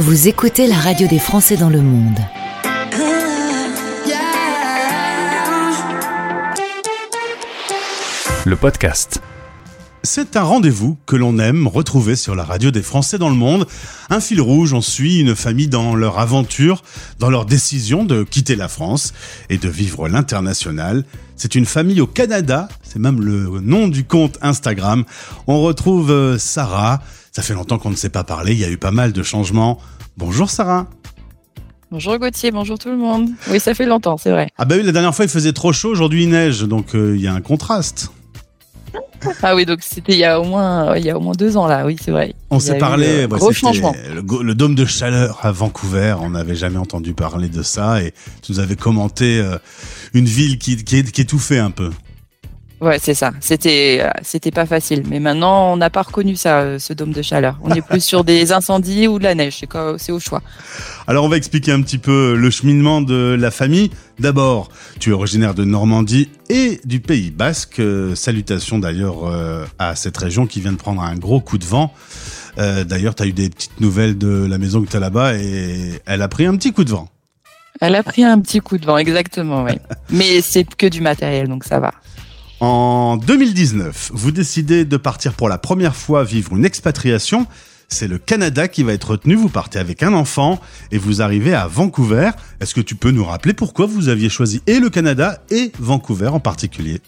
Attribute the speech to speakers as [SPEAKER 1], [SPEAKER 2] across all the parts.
[SPEAKER 1] Vous écoutez la radio des Français dans le monde.
[SPEAKER 2] Le podcast.
[SPEAKER 3] C'est un rendez-vous que l'on aime retrouver sur la radio des Français dans le monde. Un fil rouge, on suit une famille dans leur aventure, dans leur décision de quitter la France et de vivre l'international. C'est une famille au Canada, c'est même le nom du compte Instagram. On retrouve euh, Sarah. Ça fait longtemps qu'on ne s'est pas parlé, il y a eu pas mal de changements. Bonjour Sarah.
[SPEAKER 4] Bonjour Gauthier, bonjour tout le monde. Oui, ça fait longtemps, c'est vrai.
[SPEAKER 3] Ah bah oui, la dernière fois il faisait trop chaud, aujourd'hui il neige, donc euh, il y a un contraste.
[SPEAKER 4] Ah oui, donc c'était il y a au moins il y a au moins deux ans là, oui c'est vrai.
[SPEAKER 3] On s'est parlé,
[SPEAKER 4] gros changement.
[SPEAKER 3] Le dôme de chaleur à Vancouver, on n'avait jamais entendu parler de ça et tu nous avais commenté euh, une ville qui, qui, qui étouffait un peu.
[SPEAKER 4] Ouais, c'est ça. C'était euh, c'était pas facile, mais maintenant on n'a pas reconnu ça, euh, ce dôme de chaleur. On est plus sur des incendies ou de la neige, c'est au choix.
[SPEAKER 3] Alors on va expliquer un petit peu le cheminement de la famille. D'abord, tu es originaire de Normandie et du Pays Basque. Euh, salutations d'ailleurs à cette région qui vient de prendre un gros coup de vent. D'ailleurs, tu as eu des petites nouvelles de la maison que tu as là-bas et elle a pris un petit coup de vent.
[SPEAKER 4] Elle a pris un petit coup de vent, exactement, oui. mais c'est que du matériel, donc ça va.
[SPEAKER 3] En 2019, vous décidez de partir pour la première fois vivre une expatriation. C'est le Canada qui va être retenu. Vous partez avec un enfant et vous arrivez à Vancouver. Est-ce que tu peux nous rappeler pourquoi vous aviez choisi et le Canada et Vancouver en particulier?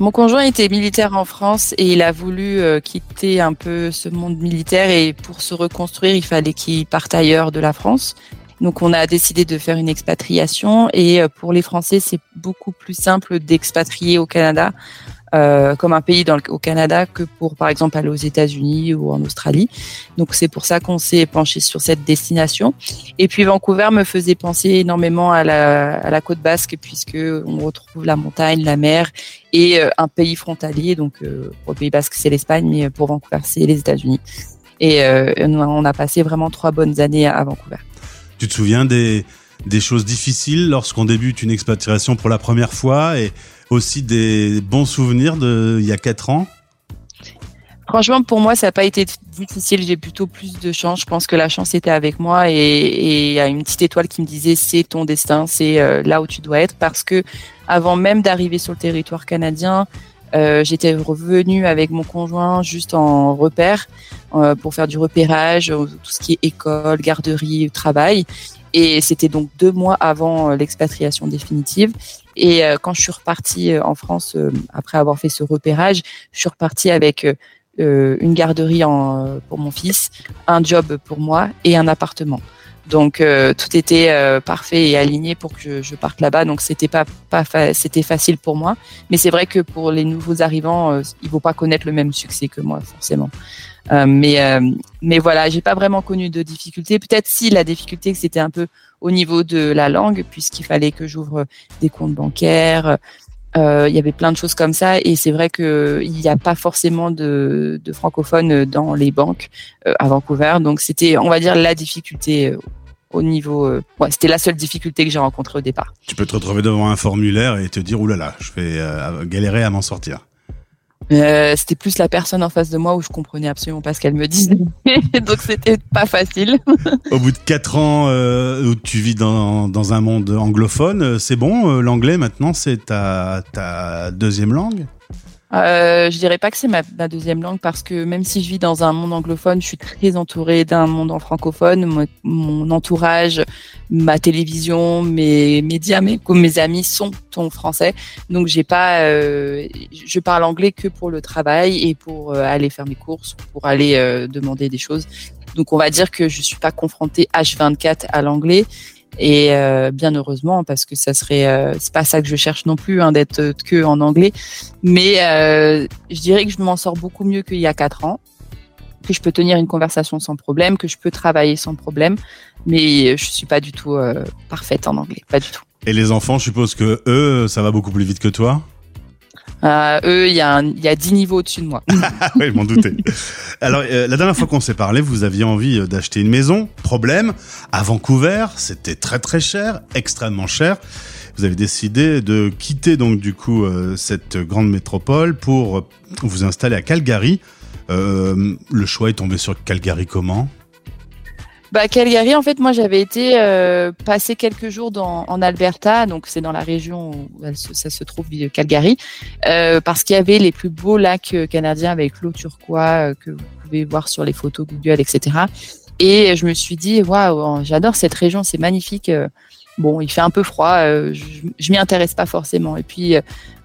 [SPEAKER 4] Mon conjoint était militaire en France et il a voulu euh, quitter un peu ce monde militaire et pour se reconstruire, il fallait qu'il parte ailleurs de la France. Donc on a décidé de faire une expatriation et euh, pour les Français, c'est beaucoup plus simple d'expatrier au Canada euh, comme un pays dans le, au Canada que pour par exemple aller aux États-Unis ou en Australie. Donc c'est pour ça qu'on s'est penché sur cette destination. Et puis Vancouver me faisait penser énormément à la, à la côte basque puisque on retrouve la montagne, la mer et euh, un pays frontalier. Donc euh, Pays Basque c'est l'Espagne, mais pour Vancouver c'est les États-Unis. Et euh, on a passé vraiment trois bonnes années à Vancouver.
[SPEAKER 3] Tu te souviens des, choses difficiles lorsqu'on débute une expatriation pour la première fois et aussi des bons souvenirs de il y a quatre ans?
[SPEAKER 4] Franchement, pour moi, ça n'a pas été difficile. J'ai plutôt plus de chance. Je pense que la chance était avec moi et et il y a une petite étoile qui me disait c'est ton destin, c'est euh, là où tu dois être. Parce que avant même d'arriver sur le territoire canadien, euh, j'étais revenue avec mon conjoint juste en repère euh, pour faire du repérage, euh, tout ce qui est école, garderie, travail. Et c'était donc deux mois avant euh, l'expatriation définitive. Et quand je suis repartie en France après avoir fait ce repérage, je suis repartie avec une garderie en, pour mon fils, un job pour moi et un appartement. Donc euh, tout était euh, parfait et aligné pour que je, je parte là-bas. Donc c'était pas pas fa- c'était facile pour moi. Mais c'est vrai que pour les nouveaux arrivants, euh, ils vont pas connaître le même succès que moi forcément. Euh, mais euh, mais voilà, j'ai pas vraiment connu de difficultés. Peut-être si la difficulté c'était un peu au niveau de la langue puisqu'il fallait que j'ouvre des comptes bancaires. Euh, il y avait plein de choses comme ça et c'est vrai que il n'y a pas forcément de, de francophones dans les banques euh, à Vancouver donc c'était on va dire la difficulté euh, au niveau euh, ouais c'était la seule difficulté que j'ai rencontrée au départ
[SPEAKER 3] Tu peux te retrouver devant un formulaire et te dire oulala, je vais euh, galérer à m'en sortir.
[SPEAKER 4] Euh, c'était plus la personne en face de moi où je comprenais absolument pas ce qu'elle me disait. Donc c'était pas facile.
[SPEAKER 3] Au bout de quatre ans euh, où tu vis dans, dans un monde anglophone, euh, c'est bon, l'anglais maintenant c'est ta, ta deuxième langue?
[SPEAKER 4] Euh, je dirais pas que c'est ma, deuxième langue parce que même si je vis dans un monde anglophone, je suis très entourée d'un monde en francophone. Mon, entourage, ma télévision, mes médias, mes amis sont en français. Donc j'ai pas, euh, je parle anglais que pour le travail et pour euh, aller faire mes courses, pour aller euh, demander des choses. Donc on va dire que je suis pas confrontée H24 à l'anglais. Et euh, bien heureusement parce que ça serait euh, c'est pas ça que je cherche non plus hein, d'être euh, que en anglais. Mais je dirais que je m'en sors beaucoup mieux qu'il y a quatre ans, que je peux tenir une conversation sans problème, que je peux travailler sans problème, mais je suis pas du tout parfaite en anglais, pas du tout.
[SPEAKER 3] Et les enfants, je suppose que eux, ça va beaucoup plus vite que toi?
[SPEAKER 4] Euh, eux, il y, a un- y a dix niveaux au-dessus de moi.
[SPEAKER 3] Ah oui, je m'en doutais. Alors, euh, la dernière fois qu'on s'est parlé, vous aviez envie euh, d'acheter une maison. Problème, à Vancouver, c'était très très cher, extrêmement cher. Vous avez décidé de quitter donc du coup euh, cette grande métropole pour euh, vous installer à Calgary. Euh, le choix est tombé sur Calgary comment?
[SPEAKER 4] Bah, Calgary, en fait, moi, j'avais été euh, passer quelques jours dans, en Alberta, donc c'est dans la région où ça se trouve, Calgary, euh, parce qu'il y avait les plus beaux lacs euh, canadiens avec l'eau turquoise euh, que vous pouvez voir sur les photos Google, etc. Et je me suis dit, waouh, j'adore cette région, c'est magnifique. Bon, il fait un peu froid, je, je m'y intéresse pas forcément. Et puis,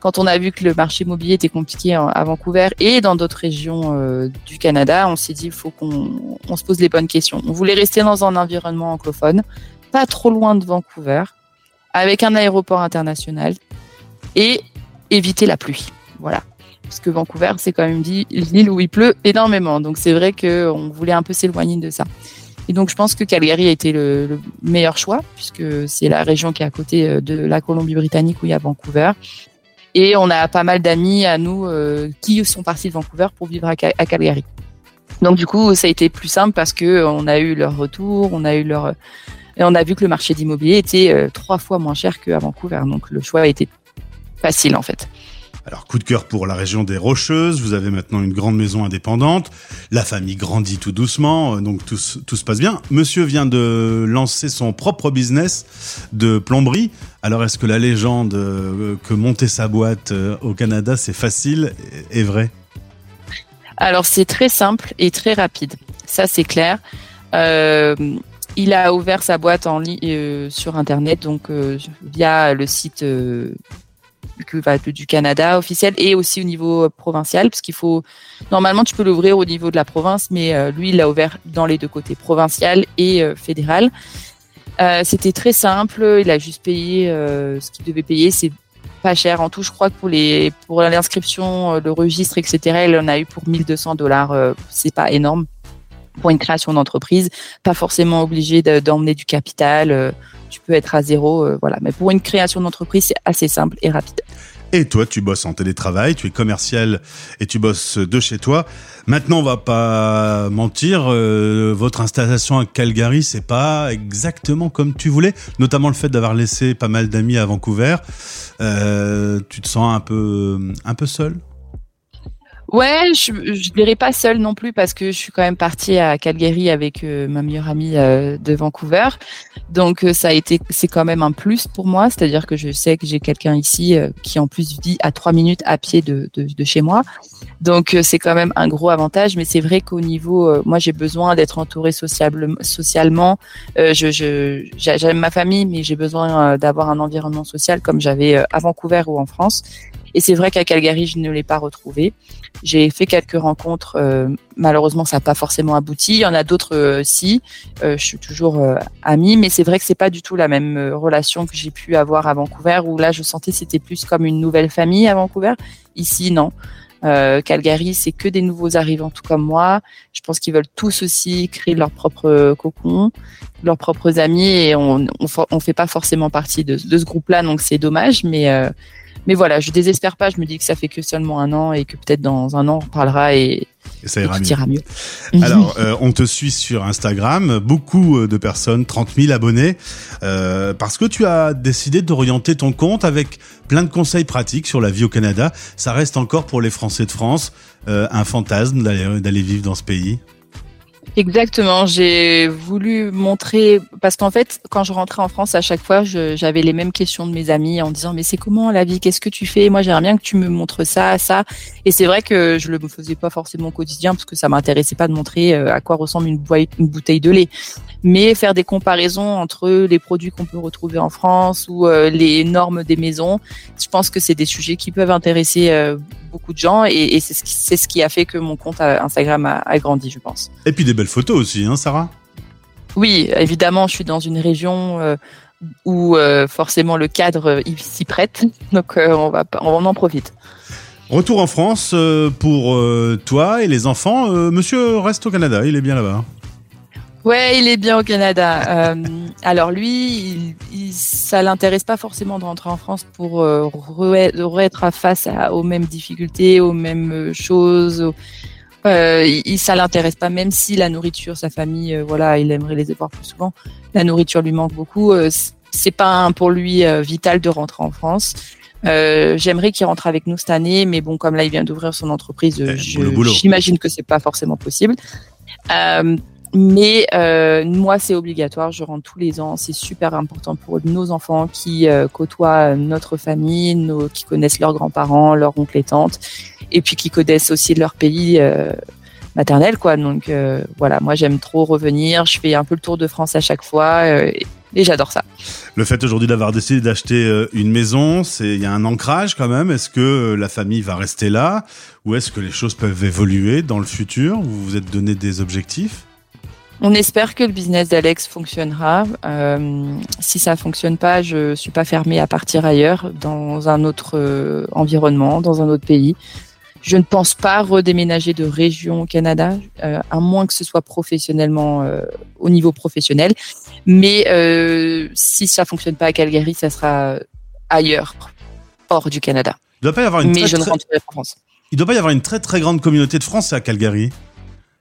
[SPEAKER 4] quand on a vu que le marché immobilier était compliqué à Vancouver et dans d'autres régions euh, du Canada, on s'est dit il faut qu'on se pose les bonnes questions. On voulait rester dans un environnement anglophone, pas trop loin de Vancouver, avec un aéroport international et éviter la pluie. Voilà. Parce que Vancouver, c'est quand même l'île où il pleut énormément. Donc c'est vrai qu'on voulait un peu s'éloigner de ça. Et donc je pense que Calgary a été le, le meilleur choix, puisque c'est la région qui est à côté euh, de la Colombie-Britannique où il y a Vancouver. Et on a pas mal d'amis à nous euh, qui sont partis de Vancouver pour vivre à, Calgary. Donc du coup, ça a été plus simple parce que on a eu leur retour, on a eu leur et on a vu que le marché d'immobilier était euh, trois fois moins cher qu'à Vancouver. Donc le choix a été facile en fait.
[SPEAKER 3] Alors, coup de cœur pour la région des Rocheuses. Vous avez maintenant une grande maison indépendante. La famille grandit tout doucement, euh, donc tout, se passe bien. Monsieur vient de lancer son propre business de plomberie. Alors, est-ce que la légende euh, que monter sa boîte euh, au Canada, c'est facile est vrai?
[SPEAKER 4] Alors, c'est très simple et très rapide. Ça, c'est clair. Il a ouvert sa boîte en ligne sur Internet, donc via le site que, du Canada officiel et aussi au niveau euh, provincial, parce qu'il faut normalement tu peux l'ouvrir au niveau de la province, mais euh, lui il l'a ouvert dans les deux côtés, provincial et euh, fédéral. C'était très simple, il a juste payé ce qu'il devait payer, c'est pas cher en tout. Je crois que pour les pour l'inscription, le registre, etc., il en a eu pour 1200 dollars. c'est pas énorme pour une création d'entreprise. Pas forcément obligé d'emmener du capital tu peux être à zéro, euh, voilà. Mais pour une création d'entreprise, c'est assez simple et rapide.
[SPEAKER 3] Et toi, tu bosses en télétravail, tu es commercial et tu bosses de chez toi. Maintenant, on va pas mentir, euh, votre installation à Calgary, c'est pas exactement comme tu voulais, notamment le fait d'avoir laissé pas mal d'amis à Vancouver. Euh, tu te sens un peu, un peu seul?
[SPEAKER 4] Ouais, je ne dirais pas seule non plus parce que je suis quand même partie à Calgary avec euh, ma meilleure amie euh, de Vancouver. Donc euh, ça a été, c'est quand même un plus pour moi, c'est-à-dire que je sais que j'ai quelqu'un ici qui en plus vit à trois minutes à pied de, de, de chez moi. Donc c'est quand même un gros avantage. Mais c'est vrai qu'au niveau, moi j'ai besoin d'être entourée sociable, socialement. je, je j'aime ma famille, mais j'ai besoin d'avoir un environnement social comme j'avais à Vancouver ou en France. Et c'est vrai qu'à Calgary, je ne l'ai pas retrouvé. J'ai fait quelques rencontres. Euh, malheureusement, ça n'a pas forcément abouti. Il y en a d'autres, euh. Euh, je suis toujours amie, mais c'est vrai que c'est pas du tout la même relation que j'ai pu avoir à Vancouver, où là, je sentais c'était plus comme une nouvelle famille à Vancouver. Ici, non. Calgary, c'est que des nouveaux arrivants, tout comme moi. Je pense qu'ils veulent tous aussi créer leur propre cocon, leurs propres amis, et on on, fait pas forcément partie de, de ce groupe-là, donc c'est dommage. Mais mais voilà, je désespère pas. Je me dis que ça fait que seulement un an et que peut-être dans un an on parlera et,
[SPEAKER 3] ça ira, mieux. Alors, euh, on te suit sur Instagram, beaucoup euh, de personnes, 30 000 abonnés, euh, parce que tu as décidé d'orienter ton compte avec plein de conseils pratiques sur la vie au Canada. Ça reste encore pour les Français de France un fantasme d'aller vivre dans ce pays?
[SPEAKER 4] Exactement, j'ai voulu montrer parce qu'en fait, quand je rentrais en France, à chaque fois, j'avais les mêmes questions de mes amis en disant mais c'est comment la vie, qu'est-ce que tu fais? Moi, j'aimerais bien que tu me montres ça, ça. Et c'est vrai que je le faisais pas forcément au quotidien parce que ça m'intéressait pas de montrer euh, à quoi ressemble une, bouteille de lait, mais faire des comparaisons entre les produits qu'on peut retrouver en France ou euh, les normes des maisons. Je pense que c'est des sujets qui peuvent intéresser euh, beaucoup de gens et, c'est ce, qui, ce qui a fait que mon compte Instagram a, a grandi, je pense.
[SPEAKER 3] Et puis des belles photos aussi, hein, Sarah?
[SPEAKER 4] Oui, évidemment, je suis dans une région euh, où euh, forcément le cadre euh, s'y prête, donc on, va, on en profite.
[SPEAKER 3] Retour en France pour toi et les enfants. monsieur reste au Canada, il est bien là-bas.
[SPEAKER 4] Ouais, il est bien au Canada. Euh, alors lui, il, ça l'intéresse pas forcément de rentrer en France pour euh, être face aux mêmes difficultés, aux mêmes euh, choses. Euh, il, ça l'intéresse pas, même si la nourriture, sa famille, euh, voilà, il aimerait les voir plus souvent. La nourriture lui manque beaucoup. c'est pas pour lui vital de rentrer en France. J'aimerais qu'il rentre avec nous cette année, mais bon, comme là il vient d'ouvrir son entreprise, eh, j'imagine que c'est pas forcément possible. Euh, mais euh, moi, c'est obligatoire. Je rentre tous les ans. C'est super important pour nos enfants qui euh, côtoient notre famille, nos, qui connaissent leurs grands-parents, leurs oncles et tantes, et puis qui connaissent aussi leur pays euh, maternel, quoi. Donc euh, voilà, moi j'aime trop revenir. Je fais un peu le tour de France à chaque fois. Euh, et j'adore ça.
[SPEAKER 3] Le fait aujourd'hui d'avoir décidé d'acheter euh, une maison, c'est il y a un ancrage quand même. Est-ce que euh, la famille va rester là? Ou est-ce que les choses peuvent évoluer dans le futur? Vous vous êtes donné des objectifs?
[SPEAKER 4] On espère que le business d'Alex fonctionnera. Euh, si ça fonctionne pas, je suis pas fermée à partir ailleurs, dans un autre euh, environnement, dans un autre pays. Je ne pense pas redéménager de région au Canada, euh, à moins que ce soit professionnellement au niveau professionnel. Mais si ça fonctionne pas à Calgary, ça sera ailleurs, hors du Canada.
[SPEAKER 3] Il doit pas y avoir une
[SPEAKER 4] Mais
[SPEAKER 3] très,
[SPEAKER 4] je ne
[SPEAKER 3] très-
[SPEAKER 4] rentrerai pas en France.
[SPEAKER 3] il doit pas y avoir une très très grande communauté de Français à Calgary.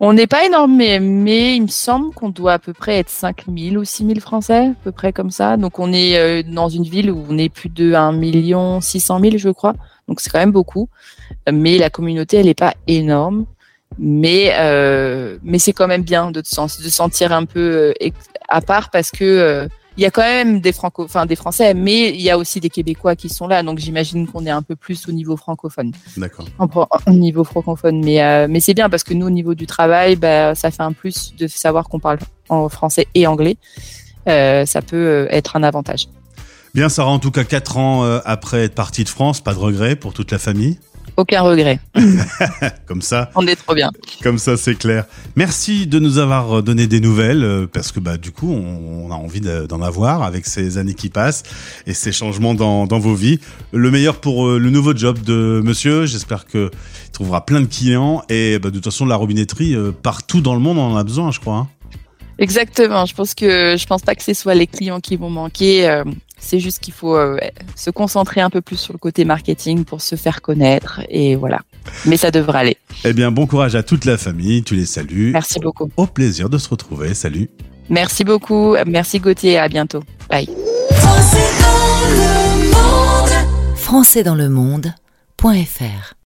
[SPEAKER 4] On n'est pas énorme, mais, il me semble qu'on doit à peu près être 5000 ou 6000 Français, à peu près comme ça. Donc on est euh, dans une ville où on est plus de 1 million 600 000, je crois. Donc c'est quand même beaucoup. Mais la communauté, elle n'est pas énorme. Mais, euh, mais c'est quand même bien de te sentir un peu euh, à part parce que euh, il y a quand même des franco, enfin des Français, mais il y a aussi des Québécois qui sont là. Donc j'imagine qu'on est un peu plus au niveau francophone
[SPEAKER 3] D'accord.
[SPEAKER 4] au niveau francophone. Mais, euh, mais c'est bien parce que nous, au niveau du travail, bah, ça fait un plus de savoir qu'on parle en français et anglais. Euh, ça peut euh, être un avantage.
[SPEAKER 3] Bien, Sarah, en tout cas, quatre ans après être partie de France, pas de regret pour toute la famille?
[SPEAKER 4] Aucun regret.
[SPEAKER 3] Comme ça,
[SPEAKER 4] On est trop bien.
[SPEAKER 3] Comme ça, c'est clair. Merci de nous avoir donné des nouvelles, euh, parce que bah du coup, on, on a envie de- d'en avoir avec ces années qui passent et ces changements dans, dans vos vies. Le meilleur pour euh, le nouveau job de Monsieur. J'espère que il trouvera plein de clients et bah, de toute façon, la robinetterie euh, partout dans le monde, on en a besoin, je crois. hein.
[SPEAKER 4] Exactement. Je pense que je pense pas que ce soit les clients qui vont manquer. euh, c'est juste qu'il faut euh, se concentrer un peu plus sur le côté marketing pour se faire connaître et voilà. Mais ça devrait aller.
[SPEAKER 3] Eh bien, bon courage à toute la famille. Tu les salues.
[SPEAKER 4] Merci beaucoup.
[SPEAKER 3] Au plaisir de se retrouver. Salut.
[SPEAKER 4] Merci beaucoup. Merci Gauthier. À bientôt. Bye.
[SPEAKER 1] Français dans le monde.fr